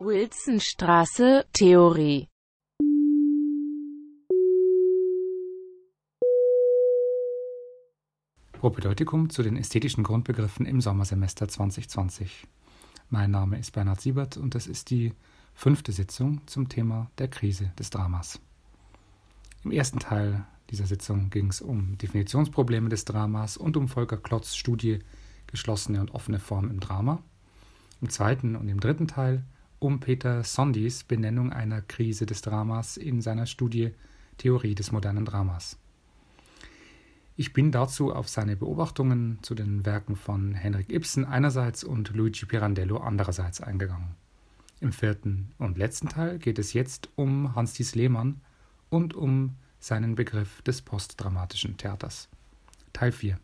Wilsonstraße, Theorie Propedeutikum zu den ästhetischen Grundbegriffen im Sommersemester 2020. Mein Name ist Bernhard Siebert und das ist die fünfte Sitzung zum Thema der Krise des Dramas. Im ersten Teil dieser Sitzung ging es um Definitionsprobleme des Dramas und um Volker Klotz Studie Geschlossene und offene Form im Drama. Im zweiten und im dritten Teil um Peter Sondis Benennung einer Krise des Dramas in seiner Studie Theorie des modernen Dramas. Ich bin dazu auf seine Beobachtungen zu den Werken von Henrik Ibsen einerseits und Luigi Pirandello andererseits eingegangen. Im vierten und letzten Teil geht es jetzt um Hans-Dies Lehmann und um seinen Begriff des postdramatischen Theaters. Teil 4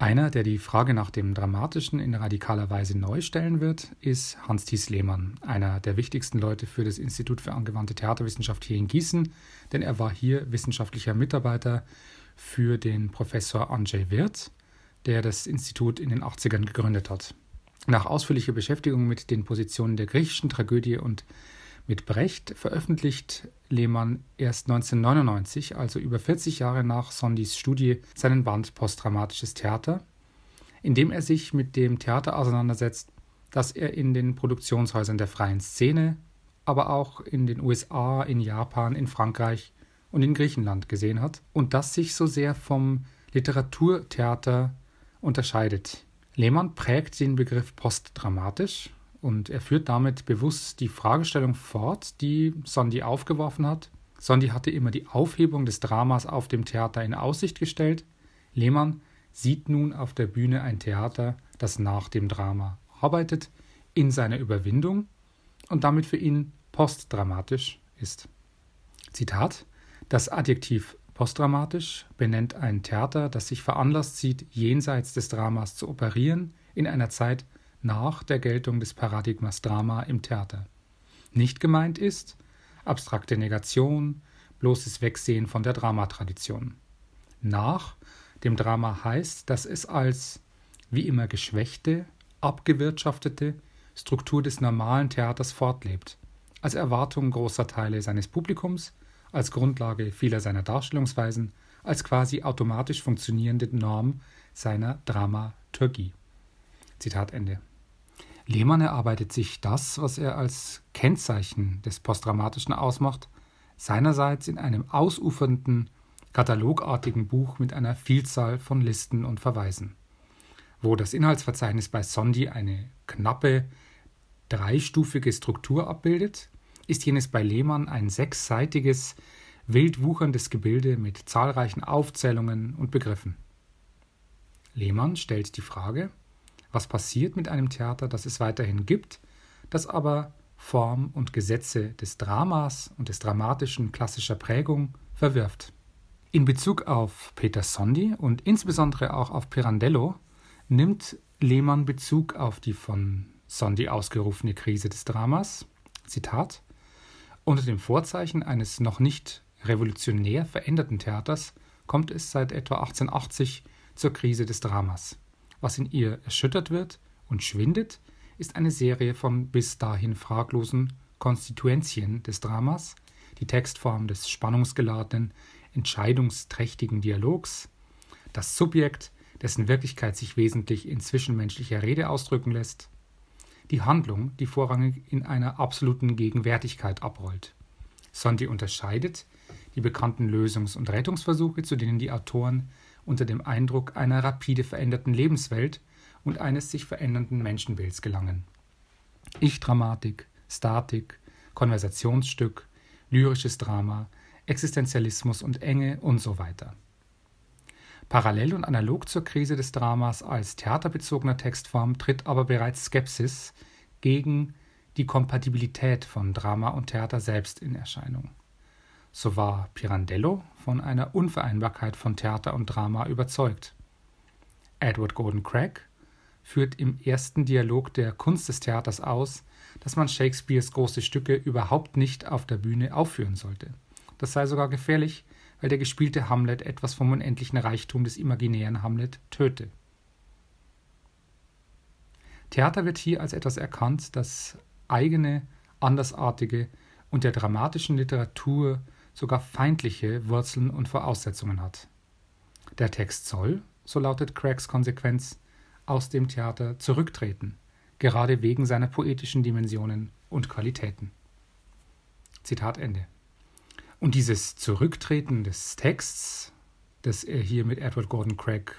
Einer, der die Frage nach dem Dramatischen in radikaler Weise neu stellen wird, ist Hans-Thies Lehmann, einer der wichtigsten Leute für das Institut für angewandte Theaterwissenschaft hier in Gießen, denn er war hier wissenschaftlicher Mitarbeiter für den Professor Andrzej Wirth, der das Institut in den 80ern gegründet hat. Nach ausführlicher Beschäftigung mit den Positionen der griechischen Tragödie und mit Brecht veröffentlicht Lehmann erst 1999, also über 40 Jahre nach Sondis Studie, seinen Band Postdramatisches Theater, in dem er sich mit dem Theater auseinandersetzt, das er in den Produktionshäusern der freien Szene, aber auch in den USA, in Japan, in Frankreich und in Griechenland gesehen hat und das sich so sehr vom Literaturtheater unterscheidet. Lehmann prägt den Begriff postdramatisch und er führt damit bewusst die Fragestellung fort, die Sondi aufgeworfen hat. Sondi hatte immer die Aufhebung des Dramas auf dem Theater in Aussicht gestellt. Lehmann sieht nun auf der Bühne ein Theater, das nach dem Drama arbeitet, in seiner Überwindung und damit für ihn postdramatisch ist. Zitat: Das Adjektiv postdramatisch benennt ein Theater, das sich veranlasst sieht, jenseits des Dramas zu operieren, in einer Zeit, nach der Geltung des Paradigmas Drama im Theater. Nicht gemeint ist abstrakte Negation, bloßes Wegsehen von der Dramatradition. Nach dem Drama heißt, dass es als wie immer geschwächte, abgewirtschaftete Struktur des normalen Theaters fortlebt, als Erwartung großer Teile seines Publikums, als Grundlage vieler seiner Darstellungsweisen, als quasi automatisch funktionierende Norm seiner Dramaturgie. Zitat Ende. Lehmann erarbeitet sich das, was er als Kennzeichen des Postdramatischen ausmacht, seinerseits in einem ausufernden, katalogartigen Buch mit einer Vielzahl von Listen und Verweisen. Wo das Inhaltsverzeichnis bei Sondi eine knappe, dreistufige Struktur abbildet, ist jenes bei Lehmann ein sechsseitiges, wild wucherndes Gebilde mit zahlreichen Aufzählungen und Begriffen. Lehmann stellt die Frage, was passiert mit einem Theater, das es weiterhin gibt, das aber Form und Gesetze des Dramas und des Dramatischen klassischer Prägung verwirft. In Bezug auf Peter Sondi und insbesondere auch auf Pirandello nimmt Lehmann Bezug auf die von Sondi ausgerufene Krise des Dramas. Zitat: Unter dem Vorzeichen eines noch nicht revolutionär veränderten Theaters kommt es seit etwa 1880 zur Krise des Dramas. Was in ihr erschüttert wird und schwindet, ist eine Serie von bis dahin fraglosen Konstituentien des Dramas, die Textform des spannungsgeladenen, entscheidungsträchtigen Dialogs, das Subjekt, dessen Wirklichkeit sich wesentlich in zwischenmenschlicher Rede ausdrücken lässt, die Handlung, die vorrangig in einer absoluten Gegenwärtigkeit abrollt. Sondi unterscheidet die bekannten Lösungs- und Rettungsversuche, zu denen die Autoren unter dem Eindruck einer rapide veränderten Lebenswelt und eines sich verändernden Menschenbilds gelangen. Ich-Dramatik, Statik, Konversationsstück, lyrisches Drama, Existenzialismus und Enge und so weiter. Parallel und analog zur Krise des Dramas als theaterbezogener Textform tritt aber bereits Skepsis gegen die Kompatibilität von Drama und Theater selbst in Erscheinung. So war Pirandello von einer Unvereinbarkeit von Theater und Drama überzeugt. Edward Gordon Craig führt im ersten Dialog der Kunst des Theaters aus, dass man Shakespeares große Stücke überhaupt nicht auf der Bühne aufführen sollte. Das sei sogar gefährlich, weil der gespielte Hamlet etwas vom unendlichen Reichtum des imaginären Hamlet töte. Theater wird hier als etwas erkannt, das eigene, andersartige und der dramatischen Literatur sogar feindliche Wurzeln und Voraussetzungen hat. Der Text soll, so lautet Craigs Konsequenz, aus dem Theater zurücktreten, gerade wegen seiner poetischen Dimensionen und Qualitäten. Zitat Ende. Und dieses Zurücktreten des Texts, das er hier mit Edward Gordon Craig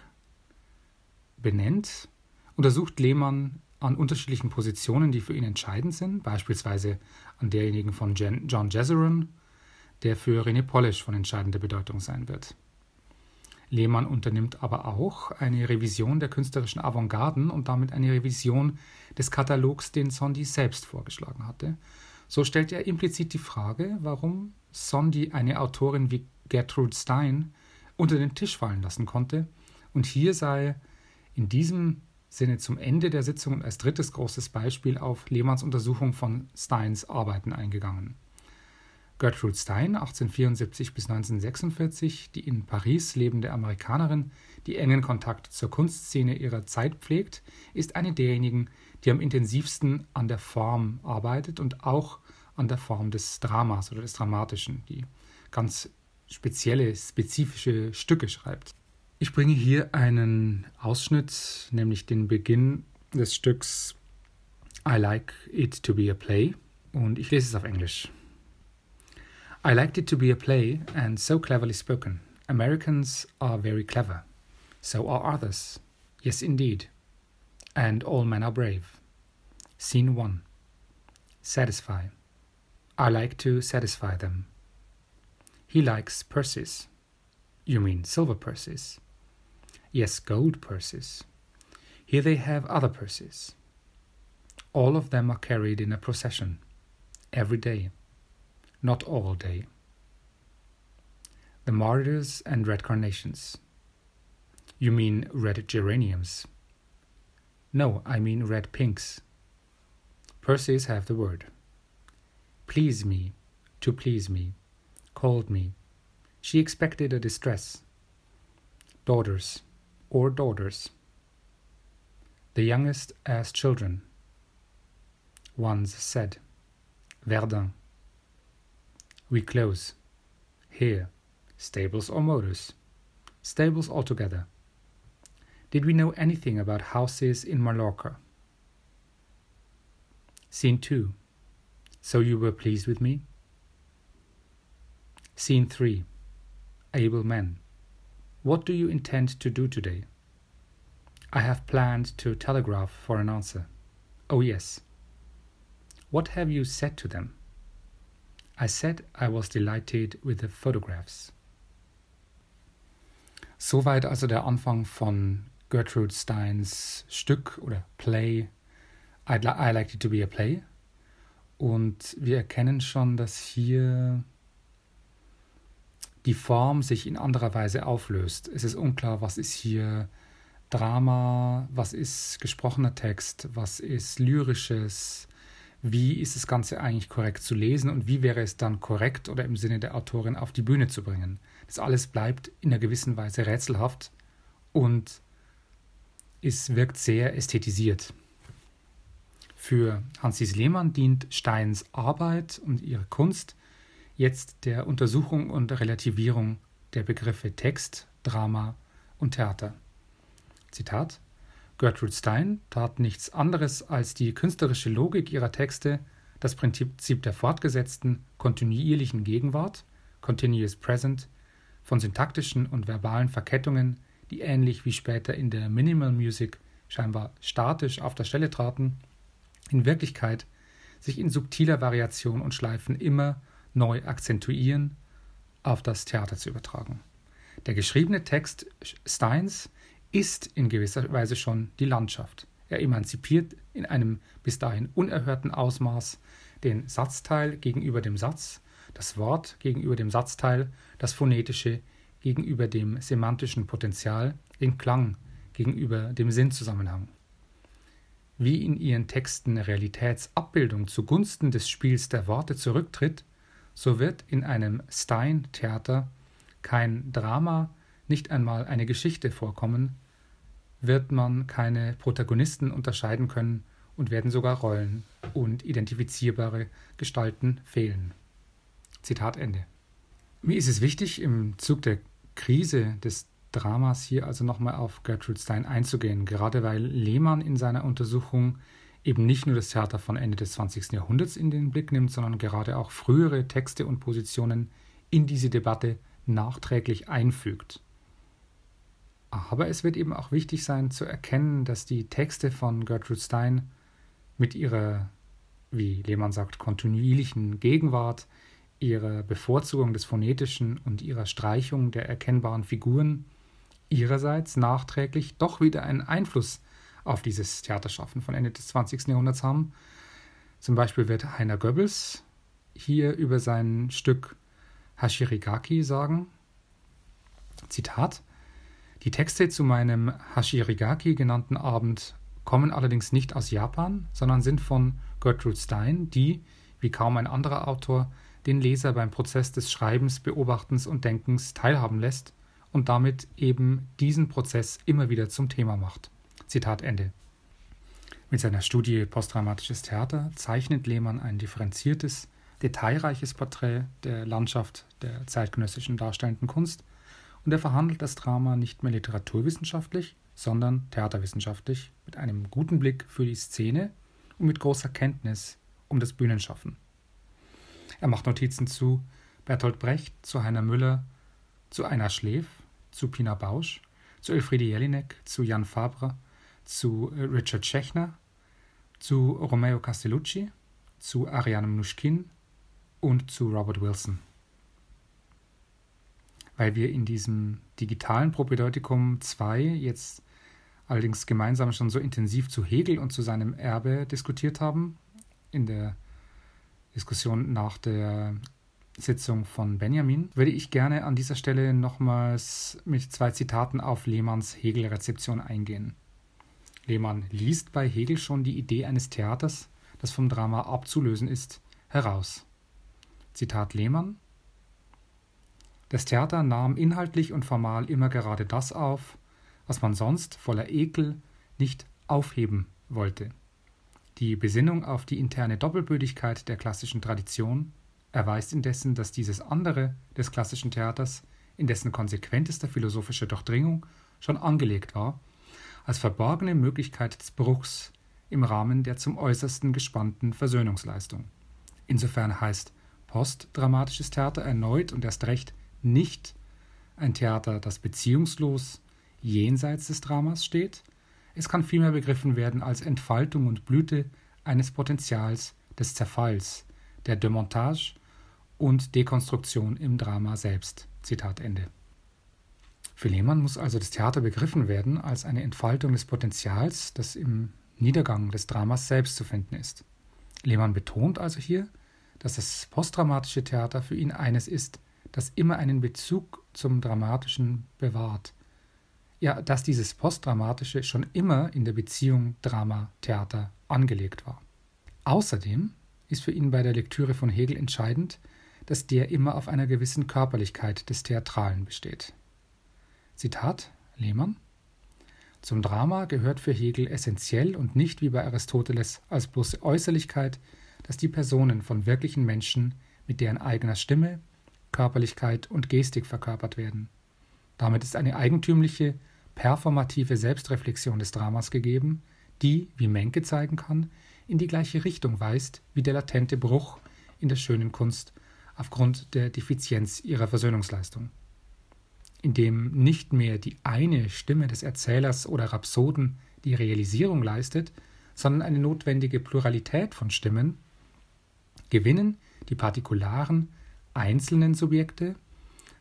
benennt, untersucht Lehmann an unterschiedlichen Positionen, die für ihn entscheidend sind, beispielsweise an derjenigen von John Jezeron, der für René Polish von entscheidender Bedeutung sein wird. Lehmann unternimmt aber auch eine Revision der künstlerischen Avantgarden und damit eine Revision des Katalogs, den Sondi selbst vorgeschlagen hatte. So stellt er implizit die Frage, warum Sondi eine Autorin wie Gertrude Stein unter den Tisch fallen lassen konnte und hier sei in diesem Sinne zum Ende der Sitzung und als drittes großes Beispiel auf Lehmanns Untersuchung von Steins Arbeiten eingegangen. Gertrude Stein, 1874 bis 1946, die in Paris lebende Amerikanerin, die engen Kontakt zur Kunstszene ihrer Zeit pflegt, ist eine derjenigen, die am intensivsten an der Form arbeitet und auch an der Form des Dramas oder des Dramatischen, die ganz spezielle, spezifische Stücke schreibt. Ich bringe hier einen Ausschnitt, nämlich den Beginn des Stücks I Like It to Be a Play und ich lese es auf Englisch. I liked it to be a play and so cleverly spoken. Americans are very clever. So are others. Yes, indeed. And all men are brave. Scene 1 Satisfy. I like to satisfy them. He likes purses. You mean silver purses? Yes, gold purses. Here they have other purses. All of them are carried in a procession, every day, not all day. The martyrs and red carnations. You mean red geraniums? No, I mean red pinks. Purses have the word. Please me, to please me, called me. She expected a distress. Daughters, or daughters. The youngest as children. Ones said, Verdun. We close. Here, stables or motors. Stables altogether. Did we know anything about houses in Mallorca? Scene 2. So you were pleased with me? Scene 3. Able men. What do you intend to do today? I have planned to telegraph for an answer. Oh, yes. What have you said to them? I said I was delighted with the photographs. Soweit also der Anfang von Gertrude Steins Stück oder Play I'd li I Liked It to Be a Play. Und wir erkennen schon, dass hier die Form sich in anderer Weise auflöst. Es ist unklar, was ist hier Drama, was ist gesprochener Text, was ist lyrisches, wie ist das Ganze eigentlich korrekt zu lesen und wie wäre es dann korrekt oder im Sinne der Autorin auf die Bühne zu bringen. Das alles bleibt in einer gewissen Weise rätselhaft und es wirkt sehr ästhetisiert. Für Hansis Lehmann dient Steins Arbeit und ihre Kunst jetzt der Untersuchung und Relativierung der Begriffe Text, Drama und Theater. Zitat Gertrude Stein tat nichts anderes als die künstlerische Logik ihrer Texte, das Prinzip der fortgesetzten, kontinuierlichen Gegenwart, Continuous Present, von syntaktischen und verbalen Verkettungen, die ähnlich wie später in der Minimal Music scheinbar statisch auf der Stelle traten, in Wirklichkeit sich in subtiler Variation und Schleifen immer neu akzentuieren, auf das Theater zu übertragen. Der geschriebene Text Steins ist in gewisser Weise schon die Landschaft. Er emanzipiert in einem bis dahin unerhörten Ausmaß den Satzteil gegenüber dem Satz, das Wort gegenüber dem Satzteil, das Phonetische gegenüber dem semantischen Potenzial, den Klang gegenüber dem Sinnzusammenhang. Wie in ihren Texten Realitätsabbildung zugunsten des Spiels der Worte zurücktritt, so wird in einem Stein-Theater kein Drama, nicht einmal eine Geschichte vorkommen, wird man keine Protagonisten unterscheiden können und werden sogar Rollen und identifizierbare Gestalten fehlen. Zitat Ende. Mir ist es wichtig, im Zug der Krise des Dramas hier also nochmal auf Gertrude Stein einzugehen, gerade weil Lehmann in seiner Untersuchung eben nicht nur das Theater von Ende des 20. Jahrhunderts in den Blick nimmt, sondern gerade auch frühere Texte und Positionen in diese Debatte nachträglich einfügt. Aber es wird eben auch wichtig sein zu erkennen, dass die Texte von Gertrude Stein mit ihrer, wie Lehmann sagt, kontinuierlichen Gegenwart, ihrer Bevorzugung des Phonetischen und ihrer Streichung der erkennbaren Figuren ihrerseits nachträglich doch wieder einen Einfluss auf dieses Theaterschaffen von Ende des 20. Jahrhunderts haben. Zum Beispiel wird Heiner Goebbels hier über sein Stück Hashirigaki sagen, Zitat, die Texte zu meinem Hashirigaki genannten Abend kommen allerdings nicht aus Japan, sondern sind von Gertrude Stein, die, wie kaum ein anderer Autor, den Leser beim Prozess des Schreibens, Beobachtens und Denkens teilhaben lässt und damit eben diesen Prozess immer wieder zum Thema macht. Zitat Ende. Mit seiner Studie Postdramatisches Theater zeichnet Lehmann ein differenziertes, detailreiches Porträt der Landschaft der zeitgenössischen darstellenden Kunst und er verhandelt das Drama nicht mehr literaturwissenschaftlich, sondern theaterwissenschaftlich mit einem guten Blick für die Szene und mit großer Kenntnis um das Bühnenschaffen. Er macht Notizen zu Bertolt Brecht, zu Heiner Müller, zu Einer Schläf, zu Pina Bausch, zu Elfriede Jelinek, zu Jan Fabre, zu äh, Richard Schechner, zu Romeo Castellucci, zu Ariane Mnuchin und zu Robert Wilson weil wir in diesem digitalen Propedeutikum 2 jetzt allerdings gemeinsam schon so intensiv zu Hegel und zu seinem Erbe diskutiert haben, in der Diskussion nach der Sitzung von Benjamin, würde ich gerne an dieser Stelle nochmals mit zwei Zitaten auf Lehmanns Hegel-Rezeption eingehen. Lehmann liest bei Hegel schon die Idee eines Theaters, das vom Drama abzulösen ist, heraus. Zitat Lehmann das Theater nahm inhaltlich und formal immer gerade das auf, was man sonst voller Ekel nicht aufheben wollte. Die Besinnung auf die interne Doppelbödigkeit der klassischen Tradition erweist indessen, dass dieses andere des klassischen Theaters in dessen konsequentester philosophischer Durchdringung schon angelegt war, als verborgene Möglichkeit des Bruchs im Rahmen der zum äußersten gespannten Versöhnungsleistung. Insofern heißt postdramatisches Theater erneut und erst recht nicht ein Theater, das beziehungslos jenseits des Dramas steht. Es kann vielmehr begriffen werden als Entfaltung und Blüte eines Potenzials des Zerfalls, der Demontage und Dekonstruktion im Drama selbst. Zitat Ende. Für Lehmann muss also das Theater begriffen werden als eine Entfaltung des Potenzials, das im Niedergang des Dramas selbst zu finden ist. Lehmann betont also hier, dass das postdramatische Theater für ihn eines ist, das immer einen Bezug zum Dramatischen bewahrt. Ja, dass dieses Postdramatische schon immer in der Beziehung Drama-Theater angelegt war. Außerdem ist für ihn bei der Lektüre von Hegel entscheidend, dass der immer auf einer gewissen Körperlichkeit des Theatralen besteht. Zitat Lehmann Zum Drama gehört für Hegel essentiell und nicht wie bei Aristoteles als bloße Äußerlichkeit, dass die Personen von wirklichen Menschen mit deren eigener Stimme, Körperlichkeit und Gestik verkörpert werden. Damit ist eine eigentümliche, performative Selbstreflexion des Dramas gegeben, die, wie Menke zeigen kann, in die gleiche Richtung weist wie der latente Bruch in der schönen Kunst aufgrund der Defizienz ihrer Versöhnungsleistung. Indem nicht mehr die eine Stimme des Erzählers oder Rhapsoden die Realisierung leistet, sondern eine notwendige Pluralität von Stimmen, gewinnen die Partikularen einzelnen Subjekte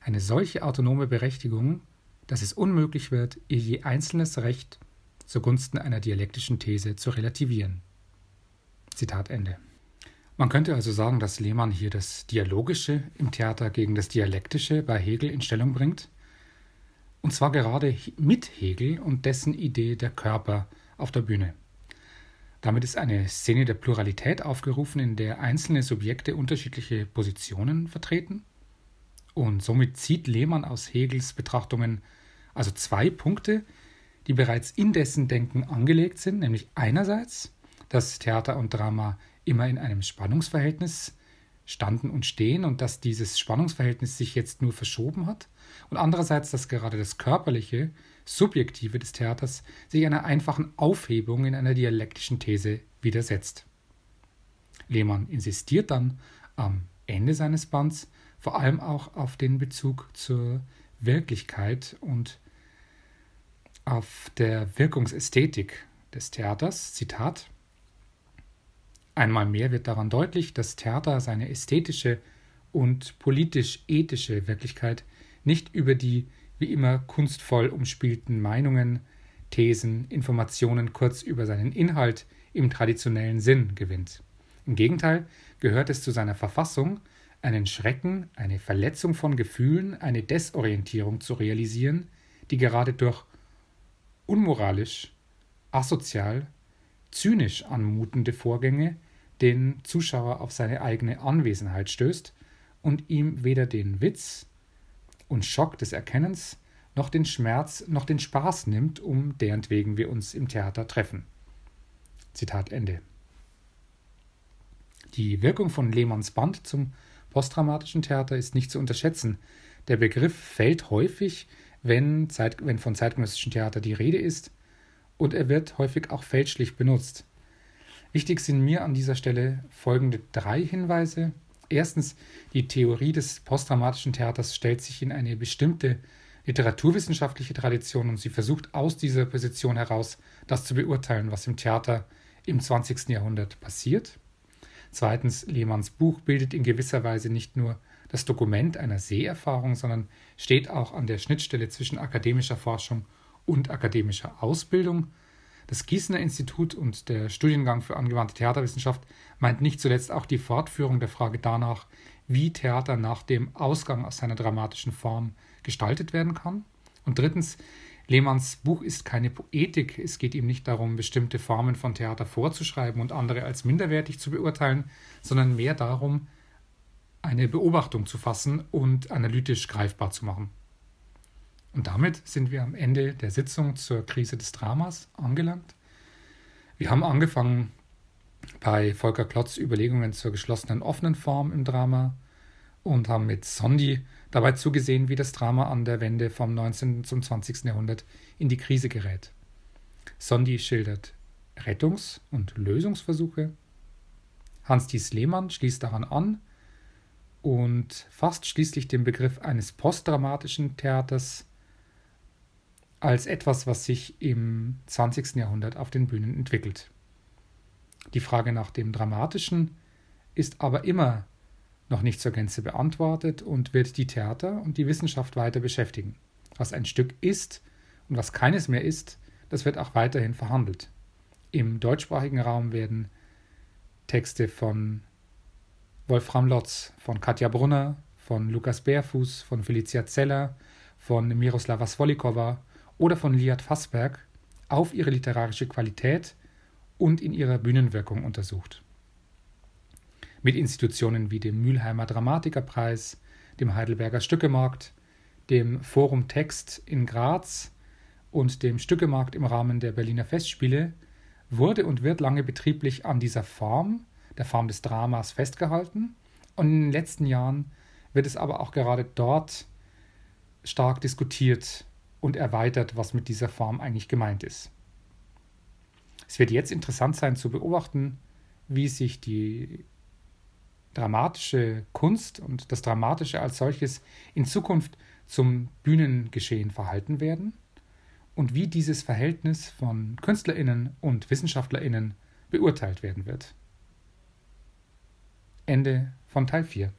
eine solche autonome Berechtigung, dass es unmöglich wird, ihr je einzelnes Recht zugunsten einer dialektischen These zu relativieren. Zitat Ende. Man könnte also sagen, dass Lehmann hier das Dialogische im Theater gegen das Dialektische bei Hegel in Stellung bringt, und zwar gerade mit Hegel und dessen Idee der Körper auf der Bühne. Damit ist eine Szene der Pluralität aufgerufen, in der einzelne Subjekte unterschiedliche Positionen vertreten. Und somit zieht Lehmann aus Hegels Betrachtungen also zwei Punkte, die bereits in dessen Denken angelegt sind, nämlich einerseits, dass Theater und Drama immer in einem Spannungsverhältnis standen und stehen und dass dieses Spannungsverhältnis sich jetzt nur verschoben hat und andererseits, dass gerade das körperliche, subjektive des Theaters sich einer einfachen Aufhebung in einer dialektischen These widersetzt. Lehmann insistiert dann am Ende seines Bands vor allem auch auf den Bezug zur Wirklichkeit und auf der Wirkungsästhetik des Theaters. Zitat Einmal mehr wird daran deutlich, dass Theater seine ästhetische und politisch-ethische Wirklichkeit nicht über die wie immer kunstvoll umspielten Meinungen, Thesen, Informationen, kurz über seinen Inhalt im traditionellen Sinn gewinnt. Im Gegenteil gehört es zu seiner Verfassung, einen Schrecken, eine Verletzung von Gefühlen, eine Desorientierung zu realisieren, die gerade durch unmoralisch, asozial, zynisch anmutende Vorgänge den Zuschauer auf seine eigene Anwesenheit stößt und ihm weder den Witz und Schock des Erkennens noch den Schmerz noch den Spaß nimmt, um derentwegen wir uns im Theater treffen. Zitat Ende. Die Wirkung von Lehmanns Band zum postdramatischen Theater ist nicht zu unterschätzen. Der Begriff fällt häufig, wenn, Zeit, wenn von zeitgenössischem Theater die Rede ist, und er wird häufig auch fälschlich benutzt. Wichtig sind mir an dieser Stelle folgende drei Hinweise. Erstens, die Theorie des postdramatischen Theaters stellt sich in eine bestimmte literaturwissenschaftliche Tradition und sie versucht aus dieser Position heraus das zu beurteilen, was im Theater im 20. Jahrhundert passiert. Zweitens, Lehmanns Buch bildet in gewisser Weise nicht nur das Dokument einer Seherfahrung, sondern steht auch an der Schnittstelle zwischen akademischer Forschung und akademischer Ausbildung. Das Gießener Institut und der Studiengang für angewandte Theaterwissenschaft meint nicht zuletzt auch die Fortführung der Frage danach, wie Theater nach dem Ausgang aus seiner dramatischen Form gestaltet werden kann. Und drittens, Lehmanns Buch ist keine Poetik. Es geht ihm nicht darum, bestimmte Formen von Theater vorzuschreiben und andere als minderwertig zu beurteilen, sondern mehr darum, eine Beobachtung zu fassen und analytisch greifbar zu machen. Und damit sind wir am Ende der Sitzung zur Krise des Dramas angelangt. Wir haben angefangen bei Volker Klotz Überlegungen zur geschlossenen offenen Form im Drama und haben mit Sondi dabei zugesehen, wie das Drama an der Wende vom 19. zum 20. Jahrhundert in die Krise gerät. Sondi schildert Rettungs- und Lösungsversuche. Hans-Dies Lehmann schließt daran an und fasst schließlich den Begriff eines postdramatischen Theaters als etwas, was sich im 20. Jahrhundert auf den Bühnen entwickelt. Die Frage nach dem Dramatischen ist aber immer noch nicht zur Gänze beantwortet und wird die Theater und die Wissenschaft weiter beschäftigen. Was ein Stück ist und was keines mehr ist, das wird auch weiterhin verhandelt. Im deutschsprachigen Raum werden Texte von Wolfram Lotz, von Katja Brunner, von Lukas Bärfuß, von Felicia Zeller, von Miroslava Svolikova oder von Liat Fassberg auf ihre literarische Qualität und in ihrer Bühnenwirkung untersucht mit Institutionen wie dem Mülheimer Dramatikerpreis, dem Heidelberger Stückemarkt, dem Forum Text in Graz und dem Stückemarkt im Rahmen der Berliner Festspiele wurde und wird lange betrieblich an dieser Form, der Form des Dramas, festgehalten. Und in den letzten Jahren wird es aber auch gerade dort stark diskutiert und erweitert, was mit dieser Form eigentlich gemeint ist. Es wird jetzt interessant sein zu beobachten, wie sich die dramatische Kunst und das Dramatische als solches in Zukunft zum Bühnengeschehen verhalten werden und wie dieses Verhältnis von Künstlerinnen und Wissenschaftlerinnen beurteilt werden wird. Ende von Teil 4.